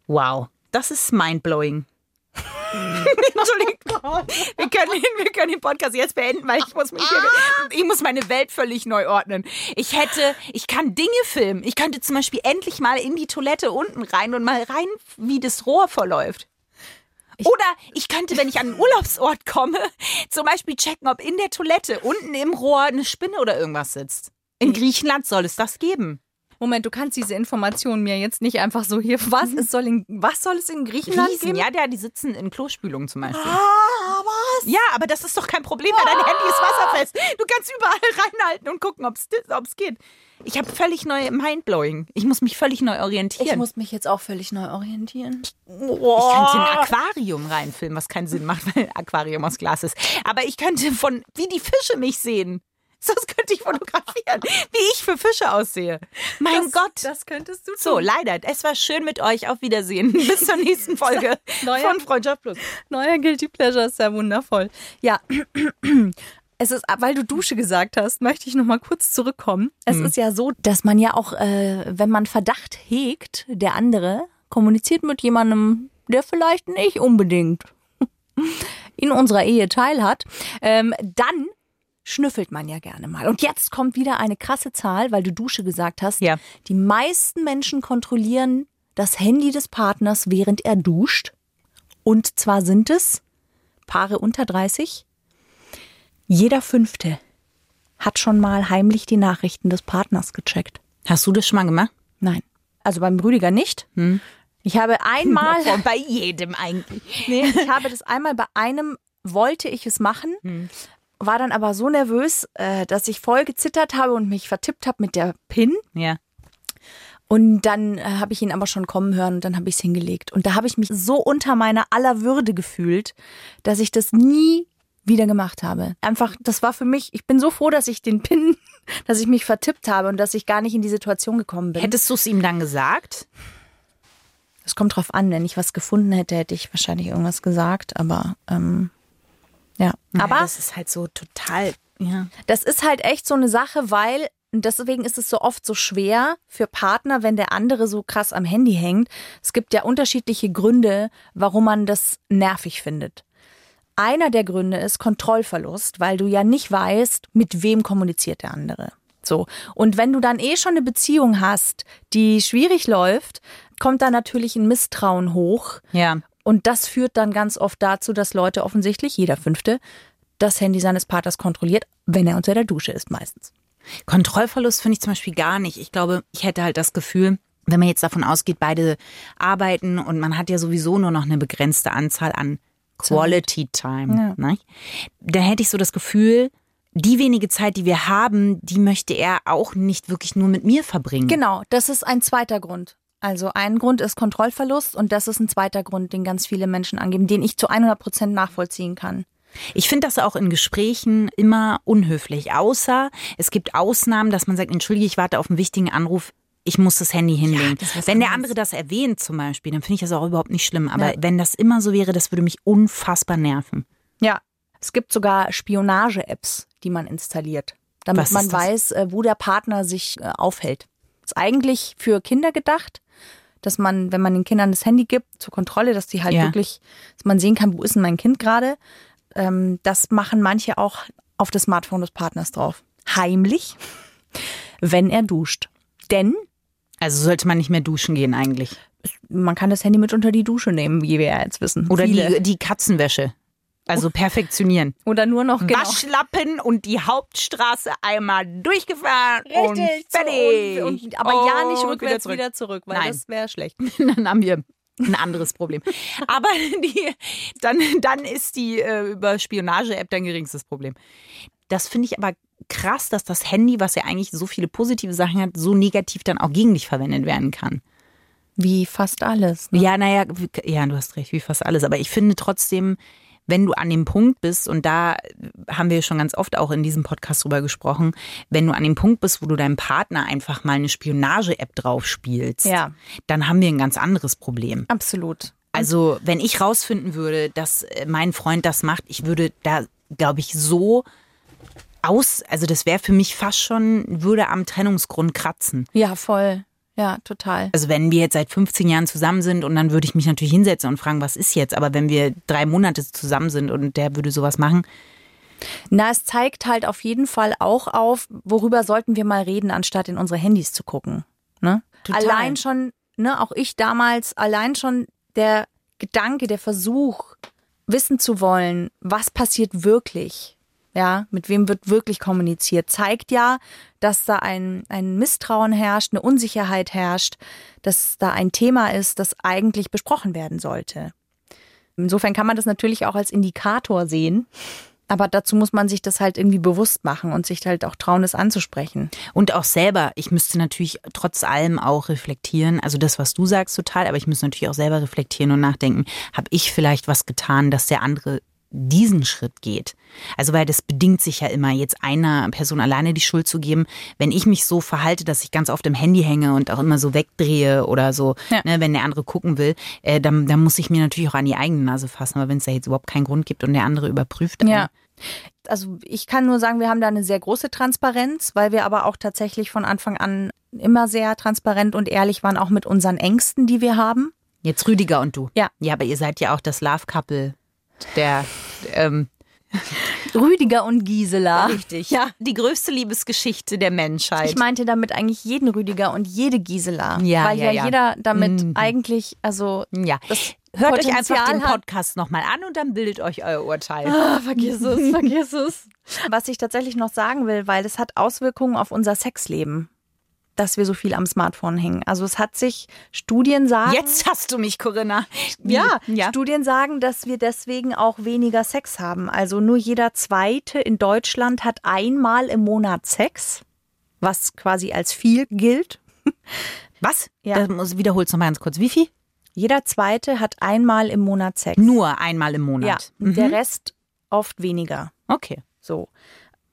Speaker 3: Wow, das ist mindblowing. (laughs) Entschuldigung. Wir können, wir können den Podcast jetzt beenden, weil ich muss mich hier, ich muss meine Welt völlig neu ordnen. Ich hätte, ich kann Dinge filmen. Ich könnte zum Beispiel endlich mal in die Toilette unten rein und mal rein, wie das Rohr verläuft. Oder ich könnte, wenn ich an einen Urlaubsort komme, (laughs) zum Beispiel checken, ob in der Toilette unten im Rohr eine Spinne oder irgendwas sitzt. In Griechenland soll es das geben.
Speaker 2: Moment, du kannst diese Informationen mir jetzt nicht einfach so hier. Was, es soll, in, was soll es in Griechenland
Speaker 3: Riesen,
Speaker 2: geben?
Speaker 3: ja, der, die sitzen in Klospülungen zum Beispiel.
Speaker 2: Ah, was?
Speaker 3: Ja, aber das ist doch kein Problem, weil dein Handy ist wasserfest. Du kannst überall (laughs) reinhalten und gucken, ob es geht. Ich habe völlig neu Mindblowing. Ich muss mich völlig neu
Speaker 2: Ich
Speaker 3: orientieren.
Speaker 2: muss mich jetzt auch völlig neu orientieren.
Speaker 3: Ich könnte in ein Aquarium reinfilmen, was keinen Sinn macht, (laughs) weil ein Aquarium aus Glas ist. Aber ich könnte von, wie die Fische mich sehen. (laughs) Das könnte ich fotografieren, wie ich für Fische aussehe. Mein
Speaker 2: Das-
Speaker 3: Gott.
Speaker 2: Das könntest du
Speaker 3: so, leider. Es war schön mit euch. Auf Wiedersehen. (laughs) Bis zur nächsten Folge
Speaker 2: Neuer-
Speaker 3: von Freundschaft Plus.
Speaker 2: Neuer Guilty Pleasure ist ja wundervoll. Ja, (clears throat) es ist, weil du Dusche gesagt hast, möchte ich noch mal kurz zurückkommen. Es ist ja so, dass man ja auch, äh, wenn man Verdacht hegt, der andere kommuniziert mit jemandem, der vielleicht nicht unbedingt (laughs) in unserer Ehe teilhat, ähm, dann schnüffelt man ja gerne mal. Und jetzt kommt wieder eine krasse Zahl, weil du Dusche gesagt hast.
Speaker 3: Ja.
Speaker 2: Die meisten Menschen kontrollieren das Handy des Partners, während er duscht. Und zwar sind es Paare unter 30. Jeder Fünfte hat schon mal heimlich die Nachrichten des Partners gecheckt.
Speaker 3: Hast du das schon mal gemacht?
Speaker 2: Nein. Also beim Rüdiger nicht. Ich habe einmal, (laughs)
Speaker 3: bei jedem eigentlich.
Speaker 2: nee, ich habe das einmal bei einem wollte ich es machen, war dann aber so nervös, äh, dass ich voll gezittert habe und mich vertippt habe mit der Pin.
Speaker 3: Ja.
Speaker 2: Und dann äh, habe ich ihn aber schon kommen hören und dann habe ich es hingelegt. Und da habe ich mich so unter meiner aller Würde gefühlt, dass ich das nie wieder gemacht habe. Einfach, das war für mich, ich bin so froh, dass ich den Pin, (laughs) dass ich mich vertippt habe und dass ich gar nicht in die Situation gekommen bin.
Speaker 3: Hättest du es ihm dann gesagt?
Speaker 2: Es kommt drauf an, wenn ich was gefunden hätte, hätte ich wahrscheinlich irgendwas gesagt, aber ähm, ja. Aber
Speaker 3: ja, das ist halt so total. Ja.
Speaker 2: Das ist halt echt so eine Sache, weil und deswegen ist es so oft so schwer für Partner, wenn der andere so krass am Handy hängt. Es gibt ja unterschiedliche Gründe, warum man das nervig findet. Einer der Gründe ist Kontrollverlust, weil du ja nicht weißt, mit wem kommuniziert der andere. So. Und wenn du dann eh schon eine Beziehung hast, die schwierig läuft, kommt da natürlich ein Misstrauen hoch.
Speaker 3: Ja.
Speaker 2: Und das führt dann ganz oft dazu, dass Leute offensichtlich, jeder Fünfte, das Handy seines Partners kontrolliert, wenn er unter der Dusche ist meistens.
Speaker 3: Kontrollverlust finde ich zum Beispiel gar nicht. Ich glaube, ich hätte halt das Gefühl, wenn man jetzt davon ausgeht, beide arbeiten und man hat ja sowieso nur noch eine begrenzte Anzahl an Quality Time, ne? da hätte ich so das Gefühl, die wenige Zeit, die wir haben, die möchte er auch nicht wirklich nur mit mir verbringen.
Speaker 2: Genau, das ist ein zweiter Grund. Also ein Grund ist Kontrollverlust und das ist ein zweiter Grund, den ganz viele Menschen angeben, den ich zu 100 Prozent nachvollziehen kann.
Speaker 3: Ich finde das auch in Gesprächen immer unhöflich, außer es gibt Ausnahmen, dass man sagt, entschuldige, ich warte auf einen wichtigen Anruf, ich muss das Handy hinlegen.
Speaker 2: was
Speaker 3: wenn der andere das erwähnt zum Beispiel, dann finde ich das auch überhaupt nicht schlimm. Aber
Speaker 2: Ja.
Speaker 3: wenn das immer so wäre, das würde mich unfassbar nerven.
Speaker 2: Ja, es gibt sogar Spionage-Apps, die man installiert, damit man
Speaker 3: das?
Speaker 2: weiß, äh, wo der Partner sich äh, aufhält. Ist eigentlich für Kinder gedacht, dass man, wenn man den Kindern das Handy gibt zur Kontrolle, dass die halt
Speaker 3: Ja.
Speaker 2: wirklich, dass man sehen kann, wo ist denn mein Kind gerade. Ähm, das machen manche auch auf das Smartphone des Partners drauf. Heimlich, (laughs) wenn er duscht. Denn
Speaker 3: Also sollte man nicht mehr duschen gehen eigentlich.
Speaker 2: man kann das Handy mit unter die Dusche nehmen, wie wir ja jetzt wissen.
Speaker 3: Oder die, die Katzenwäsche. Also perfektionieren.
Speaker 2: Oder nur noch genau.
Speaker 3: Waschlappen und die Hauptstraße einmal durchgefahren und
Speaker 2: Richtig.
Speaker 3: fertig.
Speaker 2: So, und, und, aber ja nicht
Speaker 3: Und
Speaker 2: rückwärts
Speaker 3: zurück.
Speaker 2: wieder zurück, weil
Speaker 3: Nein.
Speaker 2: das wäre schlecht. (laughs)
Speaker 3: dann haben wir ein anderes Problem. (laughs) Aber die, dann, dann ist die äh, über Spionage-App dein geringstes Problem. Das finde ich aber krass, dass das Handy, was ja eigentlich so viele positive Sachen hat, so negativ dann auch gegen dich verwendet werden kann.
Speaker 2: Wie fast alles. Ne?
Speaker 3: Ja, naja, ja, du hast recht, wie fast alles. Aber ich finde trotzdem, wenn du an dem Punkt bist, und da haben wir schon ganz oft auch in diesem Podcast drüber gesprochen, wenn du an dem Punkt bist, wo du deinem Partner einfach mal eine Spionage-App drauf spielst,
Speaker 2: Ja.
Speaker 3: dann haben wir ein ganz anderes Problem.
Speaker 2: Absolut.
Speaker 3: Also, wenn ich rausfinden würde, dass äh, mein Freund das macht, ich würde da, glaube ich, so aus, also das wäre für mich fast schon, würde am Trennungsgrund kratzen.
Speaker 2: Ja, voll. Ja, total.
Speaker 3: Also wenn wir jetzt seit 15 Jahren zusammen sind und dann würde ich mich natürlich hinsetzen und fragen, was ist jetzt? Aber wenn wir drei Monate zusammen sind und der würde sowas machen,
Speaker 2: Na, es zeigt halt auf jeden Fall auch auf, worüber sollten wir mal reden, anstatt in unsere Handys zu gucken. Ne?
Speaker 3: Total.
Speaker 2: Allein schon, ne, auch ich damals, allein schon der Gedanke, der Versuch, wissen zu wollen, was passiert wirklich, ja, mit wem wird wirklich kommuniziert, zeigt ja, dass da ein, ein Misstrauen herrscht, eine Unsicherheit herrscht, dass da ein Thema ist, das eigentlich besprochen werden sollte. Insofern kann man das natürlich auch als Indikator sehen. Aber dazu muss man sich das halt irgendwie bewusst machen und sich halt auch trauen, es anzusprechen.
Speaker 3: Und auch selber, ich müsste natürlich trotz allem auch reflektieren, also das, was du sagst, total, aber ich müsste natürlich auch selber reflektieren und nachdenken, habe ich vielleicht was getan, dass der andere diesen Schritt geht. Also weil das bedingt sich ja immer, jetzt einer Person alleine die Schuld zu geben. Wenn ich mich so verhalte, dass ich ganz oft im Handy hänge und auch immer so wegdrehe oder so,
Speaker 2: Ja.
Speaker 3: ne, wenn der andere gucken will, äh, dann, dann muss ich mir natürlich auch an die eigene Nase fassen. Aber wenn es da jetzt überhaupt keinen Grund gibt und der andere überprüft, einen,
Speaker 2: Ja. Also ich kann nur sagen, wir haben da eine sehr große Transparenz, weil wir aber auch tatsächlich von Anfang an immer sehr transparent und ehrlich waren, auch mit unseren Ängsten, die wir haben.
Speaker 3: Jetzt Rüdiger und du.
Speaker 2: Ja.
Speaker 3: Ja, aber ihr seid ja auch das Love Couple der ähm,
Speaker 2: Rüdiger und Gisela.
Speaker 3: richtig.
Speaker 2: Ja.
Speaker 3: Die größte Liebesgeschichte der Menschheit.
Speaker 2: Ich meinte damit eigentlich jeden Rüdiger und jede Gisela.
Speaker 3: Ja,
Speaker 2: weil
Speaker 3: ja,
Speaker 2: ja,
Speaker 3: ja.
Speaker 2: jeder damit
Speaker 3: Mhm.
Speaker 2: eigentlich, also
Speaker 3: ja. Hört euch einfach
Speaker 2: Potenzial
Speaker 3: den. Podcast nochmal an und dann bildet euch euer Urteil.
Speaker 2: Ah, vergiss es, vergiss es. (laughs) Was ich tatsächlich noch sagen will, weil das hat Auswirkungen auf unser Sexleben. Dass wir so viel am Smartphone hängen. Also es hat sich Studien sagen.
Speaker 3: Jetzt hast du mich, Corinna. Wie?
Speaker 2: Ja,
Speaker 3: ja.
Speaker 2: Studien sagen, dass wir deswegen auch weniger Sex haben. Also nur jeder zweite in Deutschland hat einmal im Monat Sex, was quasi als viel gilt. (laughs)
Speaker 3: Was?
Speaker 2: Ja.
Speaker 3: Da muss wiederholst noch mal ganz kurz. Wie viel?
Speaker 2: Jeder zweite hat einmal im Monat Sex.
Speaker 3: Nur einmal im
Speaker 2: ja,
Speaker 3: Monat.
Speaker 2: und der Rest oft weniger.
Speaker 3: Okay.
Speaker 2: So.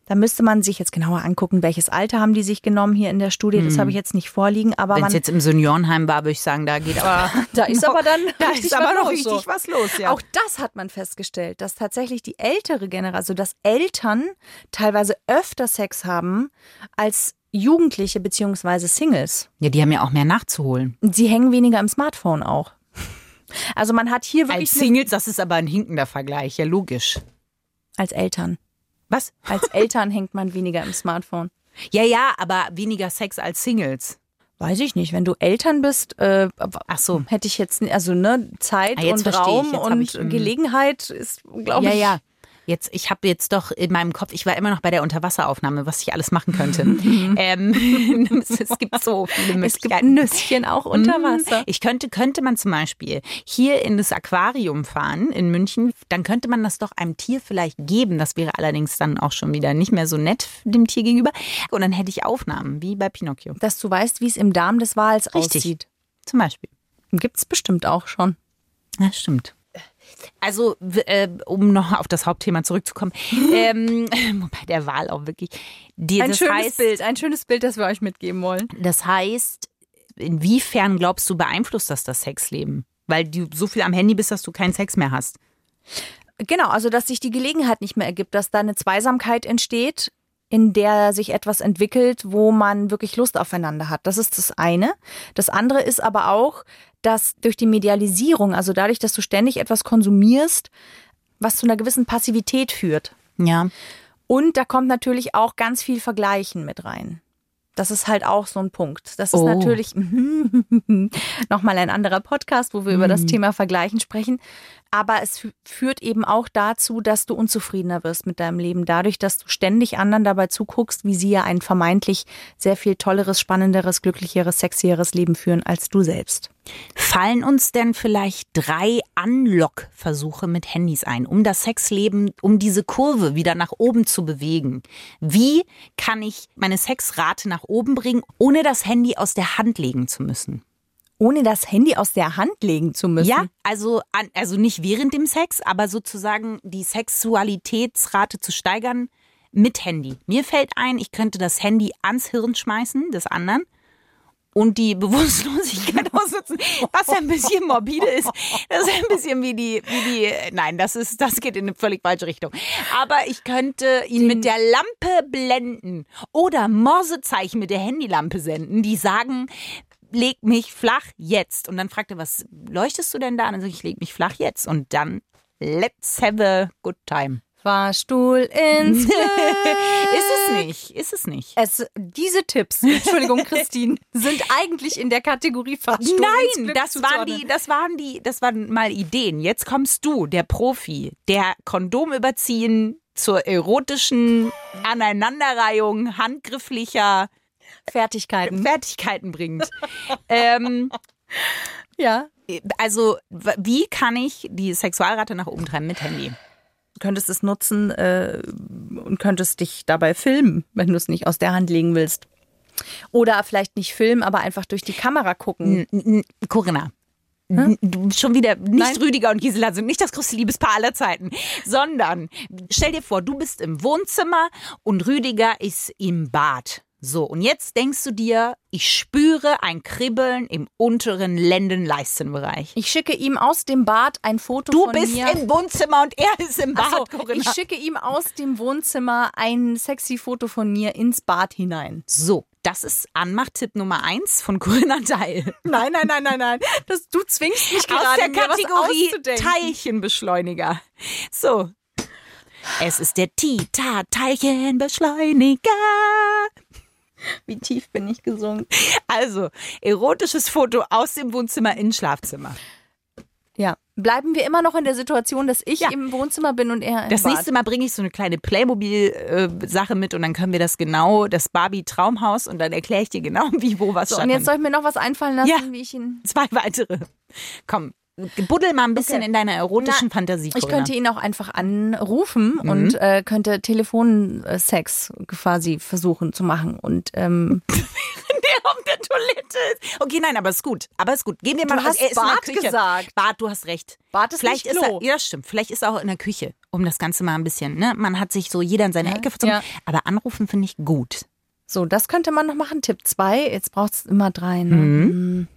Speaker 2: Da müsste man sich jetzt genauer angucken, welches Alter haben die sich genommen hier in der Studie. Das habe ich jetzt nicht vorliegen, aber
Speaker 3: Wenn es jetzt im Seniorenheim war, würde ich sagen, da geht aber (laughs)
Speaker 2: da ist aber dann (laughs)
Speaker 3: da ist aber noch richtig
Speaker 2: so.
Speaker 3: was los, ja.
Speaker 2: Auch das hat man festgestellt, dass tatsächlich die ältere Generation, also dass Eltern teilweise öfter Sex haben als Jugendliche beziehungsweise Singles.
Speaker 3: ja, die haben ja auch mehr nachzuholen.
Speaker 2: Sie hängen weniger im Smartphone auch. Also man hat hier wirklich
Speaker 3: Als Singles, das ist aber ein hinkender Vergleich, ja logisch.
Speaker 2: als Eltern.
Speaker 3: Was?
Speaker 2: Als Eltern hängt man weniger im Smartphone.
Speaker 3: Ja, ja, aber weniger Sex als Singles.
Speaker 2: Weiß ich nicht. Wenn du Eltern bist, äh,
Speaker 3: Ach so.
Speaker 2: hätte ich jetzt, also ne, Zeit
Speaker 3: Ah,
Speaker 2: und
Speaker 3: ich.
Speaker 2: Raum
Speaker 3: hab
Speaker 2: und
Speaker 3: ich, mm.
Speaker 2: Gelegenheit ist, glaube
Speaker 3: Ja,
Speaker 2: ich.
Speaker 3: ja. Jetzt, ich habe jetzt doch in meinem Kopf, ich war immer noch bei der Unterwasseraufnahme, was ich alles machen könnte. (laughs) ähm, (laughs) es, es gibt so viele
Speaker 2: Es gibt
Speaker 3: Möglichkeiten.
Speaker 2: Nüsschen auch unter Wasser.
Speaker 3: Ich könnte, könnte man zum Beispiel hier in das Aquarium fahren in München, dann könnte man das doch einem Tier vielleicht geben. Das wäre allerdings dann auch schon wieder nicht mehr so nett dem Tier gegenüber. Und dann hätte ich Aufnahmen, wie bei Pinocchio.
Speaker 2: Dass du weißt, wie es im Darm des Wals
Speaker 3: Richtig.
Speaker 2: aussieht.
Speaker 3: Zum Beispiel.
Speaker 2: Gibt's bestimmt auch schon.
Speaker 3: Ja, stimmt. Also, äh, um noch auf das Hauptthema zurückzukommen, (laughs) ähm, (laughs) wobei der Wahl auch wirklich. Die,
Speaker 2: Ein
Speaker 3: das
Speaker 2: schönes
Speaker 3: heißt,
Speaker 2: Bild, ein schönes Bild, das wir euch mitgeben wollen.
Speaker 3: Das heißt, inwiefern glaubst du, beeinflusst das das Sexleben? Weil du so viel am Handy bist, dass du keinen Sex mehr hast.
Speaker 2: Genau, also dass sich die Gelegenheit nicht mehr ergibt, dass da eine Zweisamkeit entsteht, in der sich etwas entwickelt, wo man wirklich Lust aufeinander hat. Das ist das eine. Das andere ist aber auch, dass durch die Medialisierung, also dadurch, dass du ständig etwas konsumierst, was zu einer gewissen Passivität führt.
Speaker 3: Ja.
Speaker 2: Und da kommt natürlich auch ganz viel Vergleichen mit rein. Das ist halt auch so ein Punkt. Das ist
Speaker 3: Oh.
Speaker 2: natürlich (laughs) nochmal ein anderer Podcast, wo wir über das Thema Vergleichen sprechen. Aber es fü- führt eben auch dazu, dass du unzufriedener wirst mit deinem Leben, dadurch, dass du ständig anderen dabei zuguckst, wie sie ja ein vermeintlich sehr viel tolleres, spannenderes, glücklicheres, sexieres Leben führen als du selbst.
Speaker 3: Fallen uns denn vielleicht drei Unlock-Versuche mit Handys ein, um das Sexleben, um diese Kurve wieder nach oben zu bewegen? Wie kann ich meine Sexrate nach oben bringen, ohne das Handy aus der Hand legen zu müssen?
Speaker 2: Ohne das Handy aus der Hand legen zu müssen.
Speaker 3: Ja, also, an, also nicht während dem Sex, aber sozusagen die Sexualitätsrate zu steigern mit Handy. Mir fällt ein, ich könnte das Handy ans Hirn schmeißen des anderen und die Bewusstlosigkeit (laughs) ausnutzen, was ein bisschen morbide ist. Das ist ein bisschen wie die, wie die, nein, das ist, das geht in eine völlig falsche Richtung. Aber ich könnte ihn mit der Lampe blenden oder Morsezeichen mit der Handylampe senden, die sagen, leg mich flach jetzt. Und dann fragt er, was leuchtest du denn da? Und dann sage ich, ich leg mich flach jetzt. Und dann, let's have a good time.
Speaker 2: Fahrstuhl ins (laughs) Glück.
Speaker 3: Ist es nicht, ist es nicht.
Speaker 2: Es, diese Tipps, Entschuldigung, (laughs) Christine, sind eigentlich in der Kategorie Fahrstuhl
Speaker 3: Nein, das waren die, das waren die, das waren mal Ideen. Jetzt kommst du, der Profi, der Kondom überziehen zur erotischen Aneinanderreihung handgrifflicher
Speaker 2: Fertigkeiten.
Speaker 3: Fertigkeiten bringt. (laughs) ähm,
Speaker 2: Ja.
Speaker 3: also, wie kann ich die Sexualrate nach oben treiben mit Handy?
Speaker 2: Du könntest es nutzen äh, und könntest dich dabei filmen, wenn du es nicht aus der Hand legen willst. Oder vielleicht nicht filmen, aber einfach durch die Kamera gucken.
Speaker 3: N- Corinna. bist schon wieder nicht
Speaker 2: Nein.
Speaker 3: Rüdiger und Gisela sind nicht das größte Liebespaar aller Zeiten, sondern stell dir vor, du bist im Wohnzimmer und Rüdiger ist im Bad. So, und jetzt denkst du dir, ich spüre ein Kribbeln im unteren Lendenleistenbereich.
Speaker 2: Ich schicke ihm aus dem Bad ein Foto
Speaker 3: Du
Speaker 2: von
Speaker 3: bist
Speaker 2: mir.
Speaker 3: im Wohnzimmer und er ist im Bad,
Speaker 2: so,
Speaker 3: Corinna.
Speaker 2: ich schicke ihm aus dem Wohnzimmer ein sexy Foto von mir ins Bad hinein.
Speaker 3: so, das ist Anmachtipp Nummer eins von Corinna Teil. (laughs)
Speaker 2: Nein, nein, nein, nein, nein. Das, du zwingst mich
Speaker 3: Aus
Speaker 2: gerade,
Speaker 3: der
Speaker 2: mir was
Speaker 3: Kategorie. Teilchenbeschleuniger. So. Es ist der Tita-Teilchenbeschleuniger.
Speaker 2: Wie tief bin ich gesungen?
Speaker 3: Also, erotisches Foto aus dem Wohnzimmer ins Schlafzimmer.
Speaker 2: Ja. Bleiben wir immer noch in der Situation, dass ich
Speaker 3: Ja.
Speaker 2: im Wohnzimmer bin und er im
Speaker 3: Das
Speaker 2: Bad.
Speaker 3: nächste Mal bringe ich so eine kleine Playmobil-Sache mit und dann können wir das genau, das Barbie-Traumhaus und dann erkläre ich dir genau, (laughs) wie, wo was
Speaker 2: So, und jetzt soll ich mir noch was einfallen lassen,
Speaker 3: Ja.
Speaker 2: wie ich ihn.
Speaker 3: Zwei weitere. Komm, buddel mal ein bisschen
Speaker 2: Okay.
Speaker 3: in deiner erotischen
Speaker 2: Na,
Speaker 3: Fantasie.
Speaker 2: Ich
Speaker 3: Corinna.
Speaker 2: könnte ihn auch einfach anrufen
Speaker 3: Mhm.
Speaker 2: und äh, könnte Telefonsex quasi versuchen zu machen. Und ähm, (laughs)
Speaker 3: der auf der Toilette ist. Okay, nein, aber ist gut. Aber ist gut. Gehen wir mal
Speaker 2: Du hast
Speaker 3: er
Speaker 2: Bad
Speaker 3: Küche.
Speaker 2: gesagt.
Speaker 3: Bad, du hast recht.
Speaker 2: Bad ist
Speaker 3: Vielleicht
Speaker 2: nicht
Speaker 3: ist er, ja, stimmt. Vielleicht ist er auch in der Küche, um das Ganze mal ein bisschen, ne? Man hat sich so jeder in seine Ecke verzogen.
Speaker 2: ja.
Speaker 3: Aber anrufen finde ich gut.
Speaker 2: so, das könnte man noch machen. Tipp 2, jetzt braucht es immer drei. Ne?
Speaker 3: Mhm.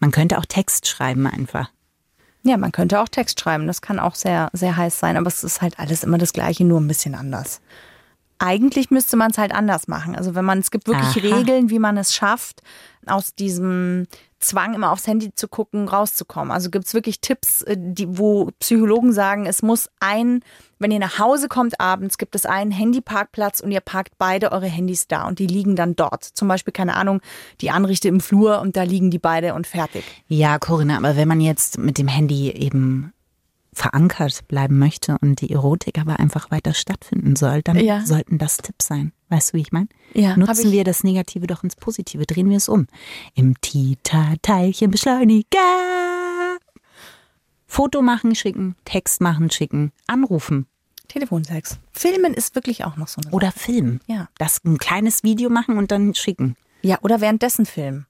Speaker 3: Man könnte auch Text schreiben einfach.
Speaker 2: Ja, man könnte auch Text schreiben. Das kann auch sehr, sehr heiß sein, aber es ist halt alles immer das Gleiche, nur ein bisschen anders. Eigentlich müsste man es halt anders machen. Also wenn man, es gibt wirklich
Speaker 3: Aha.
Speaker 2: Regeln, wie man es schafft, aus diesem Zwang immer aufs Handy zu gucken, rauszukommen. Also gibt es wirklich Tipps, äh, die, wo Psychologen sagen, es muss ein, wenn ihr nach Hause kommt abends, gibt es einen Handyparkplatz und ihr parkt beide eure Handys da und die liegen dann dort. Zum Beispiel, keine Ahnung, die Anrichte im Flur und da liegen die beide und fertig.
Speaker 3: Ja, Corinna, aber wenn man jetzt mit dem Handy eben verankert bleiben möchte und die Erotik aber einfach weiter stattfinden soll, dann
Speaker 2: Ja.
Speaker 3: sollten das Tipps sein. Weißt du, wie ich meine?
Speaker 2: Ja,
Speaker 3: Nutzen
Speaker 2: ich-
Speaker 3: wir das Negative doch ins Positive, drehen wir es um. Im Tita-Teilchenbeschleuniger. Foto machen, schicken, Text machen, schicken, anrufen
Speaker 2: Telefonsex. Filmen ist wirklich auch noch so eine
Speaker 3: oder filmen.
Speaker 2: Ja.
Speaker 3: Das ein kleines Video machen und dann schicken.
Speaker 2: Ja, oder währenddessen filmen.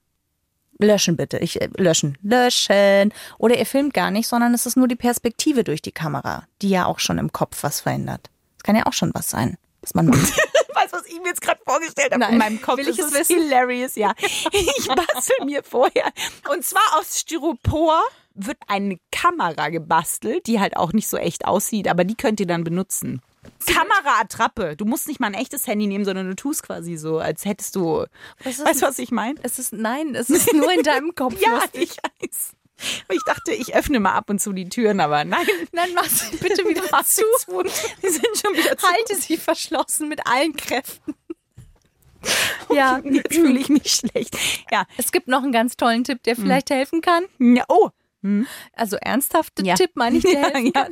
Speaker 2: Löschen bitte. Ich äh, löschen. Löschen. Oder ihr filmt gar nicht, sondern es ist nur die Perspektive durch die Kamera, die ja auch schon im Kopf was verändert. Das kann ja auch schon was sein, was man macht. (laughs)
Speaker 3: Weißt was ich mir jetzt gerade vorgestellt habe
Speaker 2: Nein.
Speaker 3: in meinem Kopf?
Speaker 2: Will ich es wissen?
Speaker 3: hilarious, ja. Ich bastel mir vorher. Und zwar aus Styropor wird eine Kamera gebastelt, die halt auch nicht so echt aussieht, aber die könnt ihr dann benutzen. Kameraattrappe. Du musst nicht mal ein echtes Handy nehmen, sondern du tust quasi so, als hättest du. Weißt du, was ich meine?
Speaker 2: es ist, nein, es ist nur in deinem Kopf. (laughs)
Speaker 3: Ja, ich weiß. Ich dachte, ich öffne mal ab und zu die Türen, aber nein.
Speaker 2: Nein, mach sie (laughs) bitte wieder zu.
Speaker 3: Die sind schon wieder zu.
Speaker 2: Halte sie verschlossen mit allen Kräften. Ja,
Speaker 3: Jetzt fühle ich mich schlecht. Ja.
Speaker 2: es gibt noch einen ganz tollen Tipp, der vielleicht helfen kann.
Speaker 3: ja. Oh.
Speaker 2: Also ernsthafte
Speaker 3: Ja.
Speaker 2: Tipp meine ich, der (laughs)
Speaker 3: Ja,
Speaker 2: helfen
Speaker 3: ja.
Speaker 2: kann.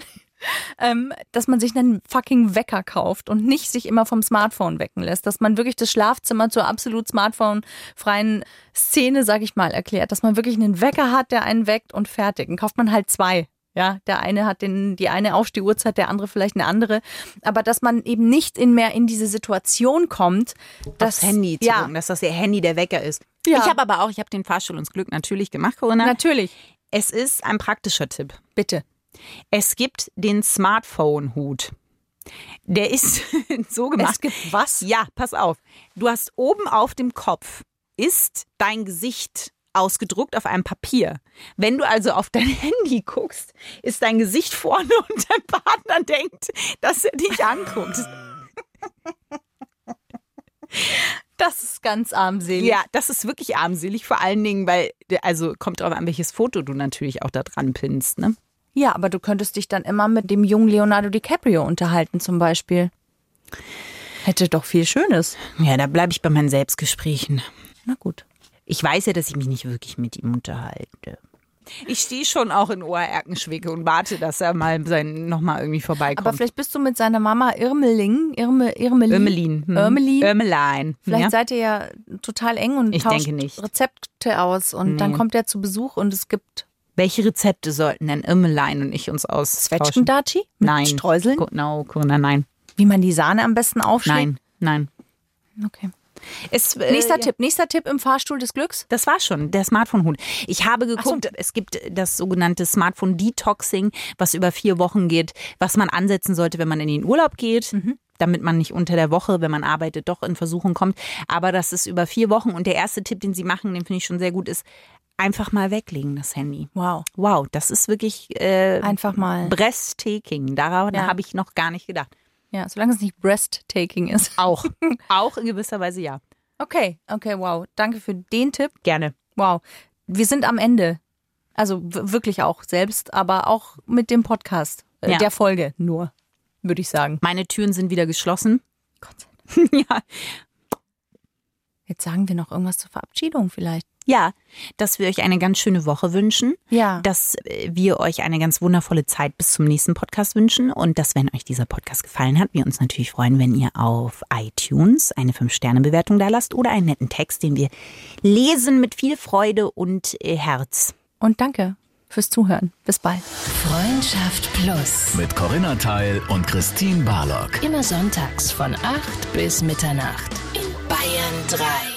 Speaker 2: Ähm, dass man sich einen fucking Wecker kauft und nicht sich immer vom Smartphone wecken lässt. Dass man wirklich das Schlafzimmer zur absolut smartphone-freien Szene, sag ich mal, erklärt. Dass man wirklich einen Wecker hat, der einen weckt und fertig. Dann kauft man halt zwei. Ja, der eine hat den, die eine Aufstehuhrzeit, der andere vielleicht eine andere. Aber dass man eben nicht in mehr in diese Situation kommt,
Speaker 3: das
Speaker 2: dass
Speaker 3: Handy zu
Speaker 2: ja,
Speaker 3: gucken, dass das ihr Handy der Wecker ist.
Speaker 2: Ja.
Speaker 3: Ich habe aber auch, ich habe den Fahrstuhl ins Glück natürlich gemacht, Corinna.
Speaker 2: natürlich.
Speaker 3: Es ist ein praktischer Tipp.
Speaker 2: Bitte.
Speaker 3: Es gibt den Smartphone-Hut. Der ist (laughs) so gemacht.
Speaker 2: Es gibt was?
Speaker 3: Ja, pass auf. Du hast oben auf dem Kopf ist dein Gesicht ausgedruckt auf einem Papier. Wenn du also auf dein (laughs) Handy guckst, ist dein Gesicht vorne (laughs) und dein Partner denkt, dass er dich anguckt.
Speaker 2: Das ist ganz armselig.
Speaker 3: Ja, das ist wirklich armselig, vor allen Dingen, weil, also kommt drauf an, welches Foto du natürlich auch da dran pinnst, ne?
Speaker 2: Ja, aber du könntest dich dann immer mit dem jungen Leonardo DiCaprio unterhalten, zum Beispiel. Hätte doch viel Schönes.
Speaker 3: Ja, da bleibe ich bei meinen Selbstgesprächen.
Speaker 2: Na gut.
Speaker 3: Ich weiß ja, dass ich mich nicht wirklich mit ihm unterhalte. Ich stehe schon auch in Ohrerkenschwicke und warte, dass er mal sein, noch mal irgendwie vorbeikommt.
Speaker 2: Aber vielleicht bist du mit seiner Mama Irmeling, Irme, Irmelin.
Speaker 3: Irmelin. Hm.
Speaker 2: Irmelin.
Speaker 3: Irmelein.
Speaker 2: Vielleicht
Speaker 3: ja?
Speaker 2: seid ihr ja total eng und
Speaker 3: Ich
Speaker 2: tauscht
Speaker 3: denke nicht.
Speaker 2: Rezepte aus und dann kommt er zu Besuch und es gibt
Speaker 3: Welche Rezepte sollten denn Irmelein und ich uns austauschen?
Speaker 2: Zwetschgendatschi mit
Speaker 3: Nein.
Speaker 2: Streuseln,
Speaker 3: No, Corinna, nein.
Speaker 2: wie man die Sahne am besten aufschlägt.
Speaker 3: Nein, nein.
Speaker 2: Okay.
Speaker 3: Es, äh,
Speaker 2: Nächster
Speaker 3: ja.
Speaker 2: Tipp, nächster Tipp im Fahrstuhl des Glücks.
Speaker 3: Das war schon, der Smartphone-Hut. Ich habe geguckt, es gibt das sogenannte Smartphone-Detoxing, was über vier Wochen geht, was man ansetzen sollte, wenn man in den Urlaub geht. Damit man nicht unter der Woche, wenn man arbeitet, doch in Versuchung kommt. Aber das ist über vier Wochen. Und der erste Tipp, den sie machen, den finde ich schon sehr gut, ist einfach mal weglegen, das Handy.
Speaker 2: Wow.
Speaker 3: Wow, das ist wirklich äh,
Speaker 2: Einfach mal.
Speaker 3: breathtaking. Daran
Speaker 2: Ja.
Speaker 3: habe ich noch gar nicht gedacht.
Speaker 2: Ja, solange es nicht breathtaking ist.
Speaker 3: Auch. (laughs) Auch in gewisser Weise ja.
Speaker 2: Okay, okay, wow. Danke für den Tipp.
Speaker 3: Gerne.
Speaker 2: Wow. Wir sind am Ende. Also wirklich auch selbst, aber auch mit dem Podcast. Äh,
Speaker 3: Ja.
Speaker 2: Der Folge nur, würde ich sagen.
Speaker 3: Meine Türen sind wieder geschlossen.
Speaker 2: Gott sei Dank. (laughs)
Speaker 3: ja.
Speaker 2: Jetzt sagen wir noch irgendwas zur Verabschiedung vielleicht.
Speaker 3: Ja, dass wir euch eine ganz schöne Woche wünschen.
Speaker 2: Ja.
Speaker 3: Dass äh, wir euch eine ganz wundervolle Zeit bis zum nächsten Podcast wünschen und dass, wenn euch dieser Podcast gefallen hat, wir uns natürlich freuen, wenn ihr auf iTunes eine 5-Sterne-Bewertung da lasst oder einen netten Text, den wir lesen mit viel Freude und äh, Herz.
Speaker 2: Und danke fürs Zuhören. Bis bald.
Speaker 4: Freundschaft Plus.
Speaker 1: Mit Corinna Teil und Christine Barlock.
Speaker 4: Immer sonntags von 8 bis Mitternacht in Bayern 3.